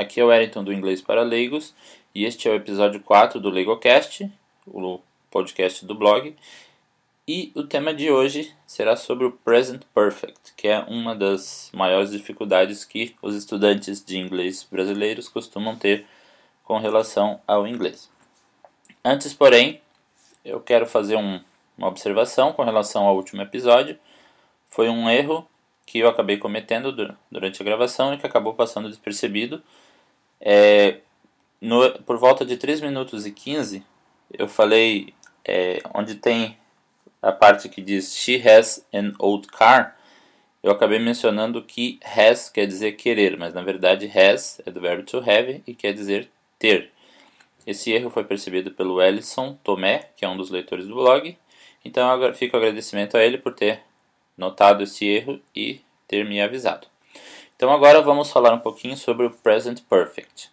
aqui é o Wellington do Inglês para Leigos e este é o episódio 4 do LegoCast, o podcast do blog. E o tema de hoje será sobre o Present Perfect, que é uma das maiores dificuldades que os estudantes de inglês brasileiros costumam ter com relação ao inglês. Antes, porém, eu quero fazer um, uma observação com relação ao último episódio. Foi um erro que eu acabei cometendo durante a gravação e que acabou passando despercebido. É, no, por volta de 3 minutos e 15, eu falei é, onde tem a parte que diz She has an old car. Eu acabei mencionando que has quer dizer querer, mas na verdade has é do verbo to have e quer dizer ter. Esse erro foi percebido pelo Ellison Tomé, que é um dos leitores do blog. Então fica o agradecimento a ele por ter notado esse erro e ter me avisado. Então agora vamos falar um pouquinho sobre o Present Perfect.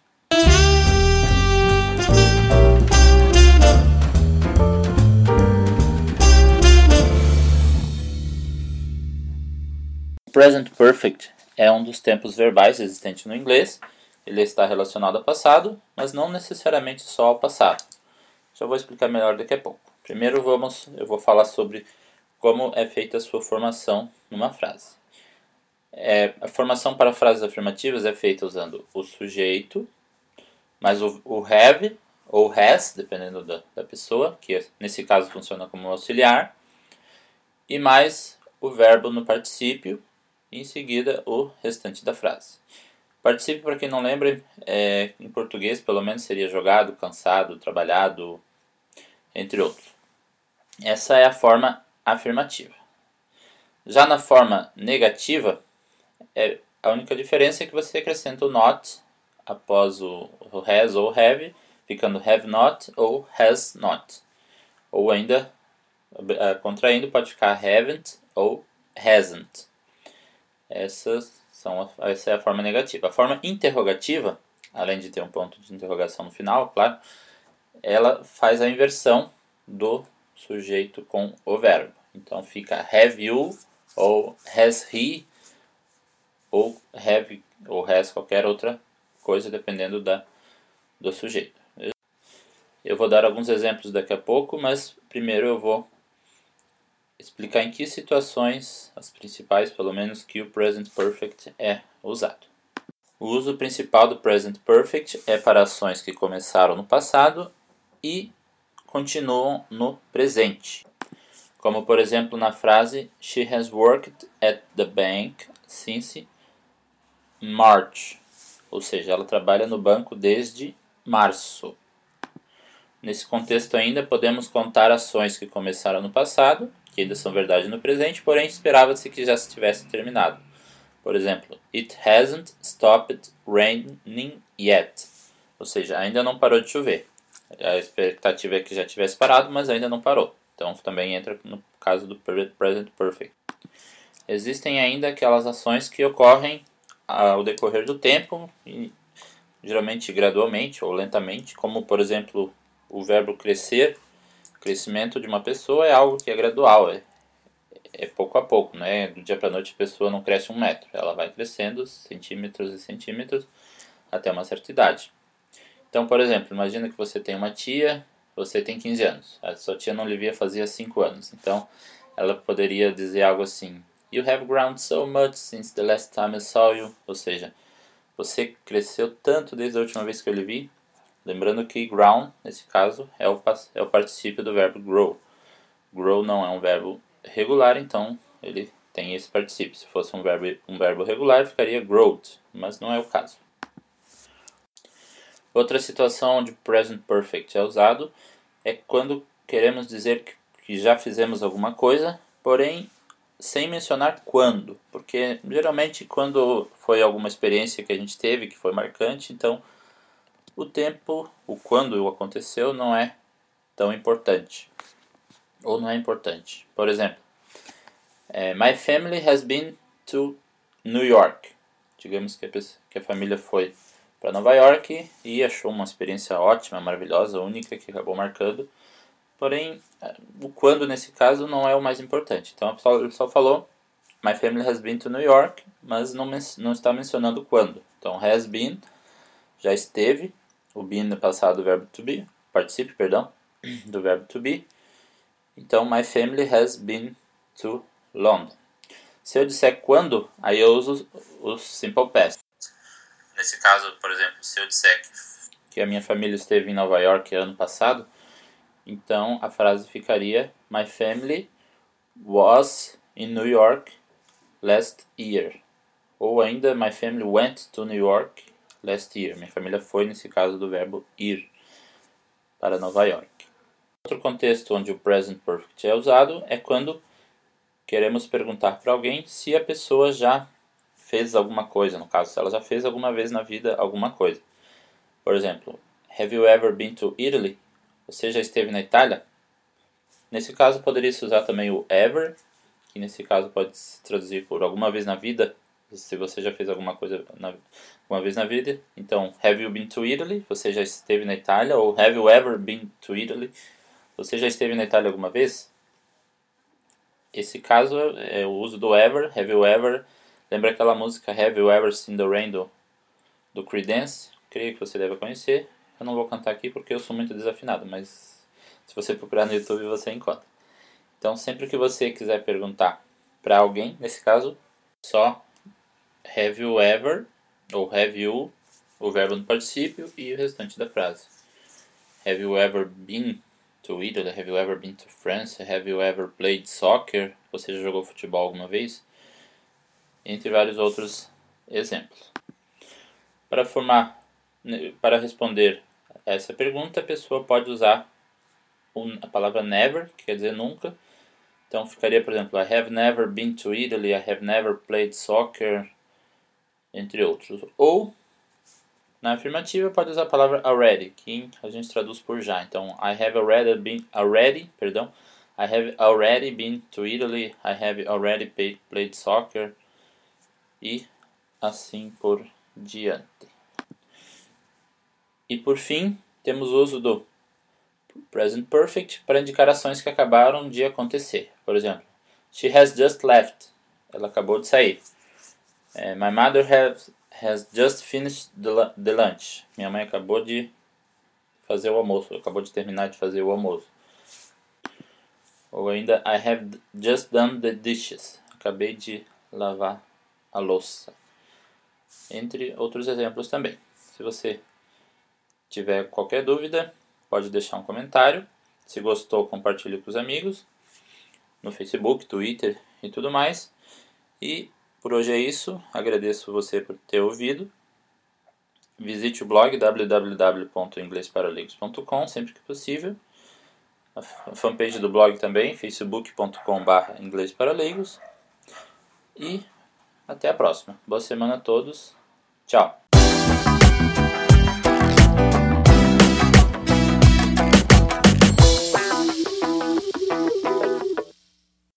O Present Perfect é um dos tempos verbais existentes no inglês ele está relacionado ao passado, mas não necessariamente só ao passado. Já vou explicar melhor daqui a pouco. Primeiro vamos, eu vou falar sobre como é feita a sua formação numa frase. É, a formação para frases afirmativas é feita usando o sujeito, mas o, o have ou has, dependendo da, da pessoa, que nesse caso funciona como auxiliar, e mais o verbo no particípio, e em seguida o restante da frase. Participe, para quem não lembra, é, em português pelo menos seria jogado, cansado, trabalhado, entre outros. Essa é a forma afirmativa. Já na forma negativa, é, a única diferença é que você acrescenta o not após o, o has ou have, ficando have not ou has not. Ou ainda, contraindo, pode ficar haven't ou hasn't. Essas são, essa é a forma negativa. A forma interrogativa, além de ter um ponto de interrogação no final, claro, ela faz a inversão do sujeito com o verbo. Então fica have you ou has he ou have ou has qualquer outra coisa dependendo da, do sujeito. Eu vou dar alguns exemplos daqui a pouco, mas primeiro eu vou explicar em que situações, as principais pelo menos, que o Present Perfect é usado. O uso principal do Present Perfect é para ações que começaram no passado e continuam no presente. Como por exemplo na frase She has worked at the bank since March. Ou seja, ela trabalha no banco desde março. Nesse contexto ainda podemos contar ações que começaram no passado que ainda são verdade no presente, porém esperava-se que já se tivesse terminado. Por exemplo, It hasn't stopped raining yet. Ou seja, ainda não parou de chover. A expectativa é que já tivesse parado, mas ainda não parou. Então também entra no caso do present perfect. Existem ainda aquelas ações que ocorrem ao decorrer do tempo, geralmente gradualmente ou lentamente, como por exemplo o verbo crescer o crescimento de uma pessoa é algo que é gradual, é, é pouco a pouco, né? Do dia para noite a pessoa não cresce um metro, ela vai crescendo centímetros e centímetros até uma certa idade. Então, por exemplo, imagina que você tem uma tia, você tem 15 anos, a sua tia não lhe via fazia 5 anos, então ela poderia dizer algo assim: You have grown so much since the last time I saw you, ou seja, você cresceu tanto desde a última vez que eu lhe vi, Lembrando que ground, nesse caso, é o, é o particípio do verbo grow. Grow não é um verbo regular, então ele tem esse particípio. Se fosse um verbo, um verbo regular, ficaria growed, mas não é o caso. Outra situação onde present perfect é usado é quando queremos dizer que já fizemos alguma coisa, porém sem mencionar quando, porque geralmente quando foi alguma experiência que a gente teve que foi marcante, então o tempo, o quando aconteceu, não é tão importante. Ou não é importante. Por exemplo, é, My family has been to New York. Digamos que a, família foi para Nova York e achou uma experiência ótima, maravilhosa, única, que acabou marcando. Porém, o quando nesse caso não é o mais importante. Então, ele só falou My family has been to New York, mas não, não está mencionando quando. Então, has been já esteve, o been no passado do verbo to be, participe, perdão, do verbo to be. Então, my family has been to London. Se eu disser quando, aí eu uso o simple past. Nesse caso, por exemplo, se eu disser que a minha família esteve em Nova York ano passado, então a frase ficaria My family was in New York last year. Ou ainda My family went to New York last year. Minha família foi nesse caso do verbo ir para Nova York. Outro contexto onde o present perfect é usado é quando queremos perguntar para alguém se a pessoa já fez alguma coisa, no caso, se ela já fez alguma vez na vida alguma coisa. Por exemplo, Have you ever been to Italy? Você já esteve na Itália? Nesse caso, poderia se usar também o ever, que nesse caso pode se traduzir por alguma vez na vida, se você já fez alguma coisa na, alguma vez na vida. Então, have you been to Italy? Você já esteve na Itália? Ou have you ever been to Italy? Você já esteve na Itália alguma vez? Esse caso é o uso do ever, have you ever Lembra aquela música Have You Ever Seen the Rain do, do Creedence? Creio que você deve conhecer. Eu não vou cantar aqui porque eu sou muito desafinado, mas se você procurar no YouTube você encontra. Então, sempre que você quiser perguntar para alguém, nesse caso, só Have you ever ou have you, o verbo no particípio e o restante da frase. Have you ever been to Italy? Have you ever been to France? Have you ever played soccer? Você já jogou futebol alguma vez? entre vários outros exemplos. Para formar, né, para responder essa pergunta, a pessoa pode usar a palavra never, que quer dizer nunca. Então ficaria, por exemplo, I have never been to Italy, I have never played soccer, entre outros. Ou, na afirmativa, pode usar a palavra already, que a gente traduz por já. Então, I have already been, already, perdão, I have already been to Italy, I have already played soccer, e assim por diante. E por fim, temos o uso do present perfect para indicar ações que acabaram de acontecer. Por exemplo, she has just left. Ela acabou de sair. É, my mother has, has just finished the, the lunch. Minha mãe acabou de fazer o almoço. Acabou de terminar de fazer o almoço. Ou ainda, I have just done the dishes. Acabei de lavar a louça. Entre outros exemplos também. Se você tiver qualquer dúvida, pode deixar um comentário. Se gostou, compartilhe com os amigos no Facebook, Twitter e tudo mais. E por hoje é isso. Agradeço você por ter ouvido. Visite o blog www.inglesparaleigos.com sempre que possível. A fanpage do blog também, facebook.com.br inglês para leigos. E até a próxima. Boa semana a todos. Tchau.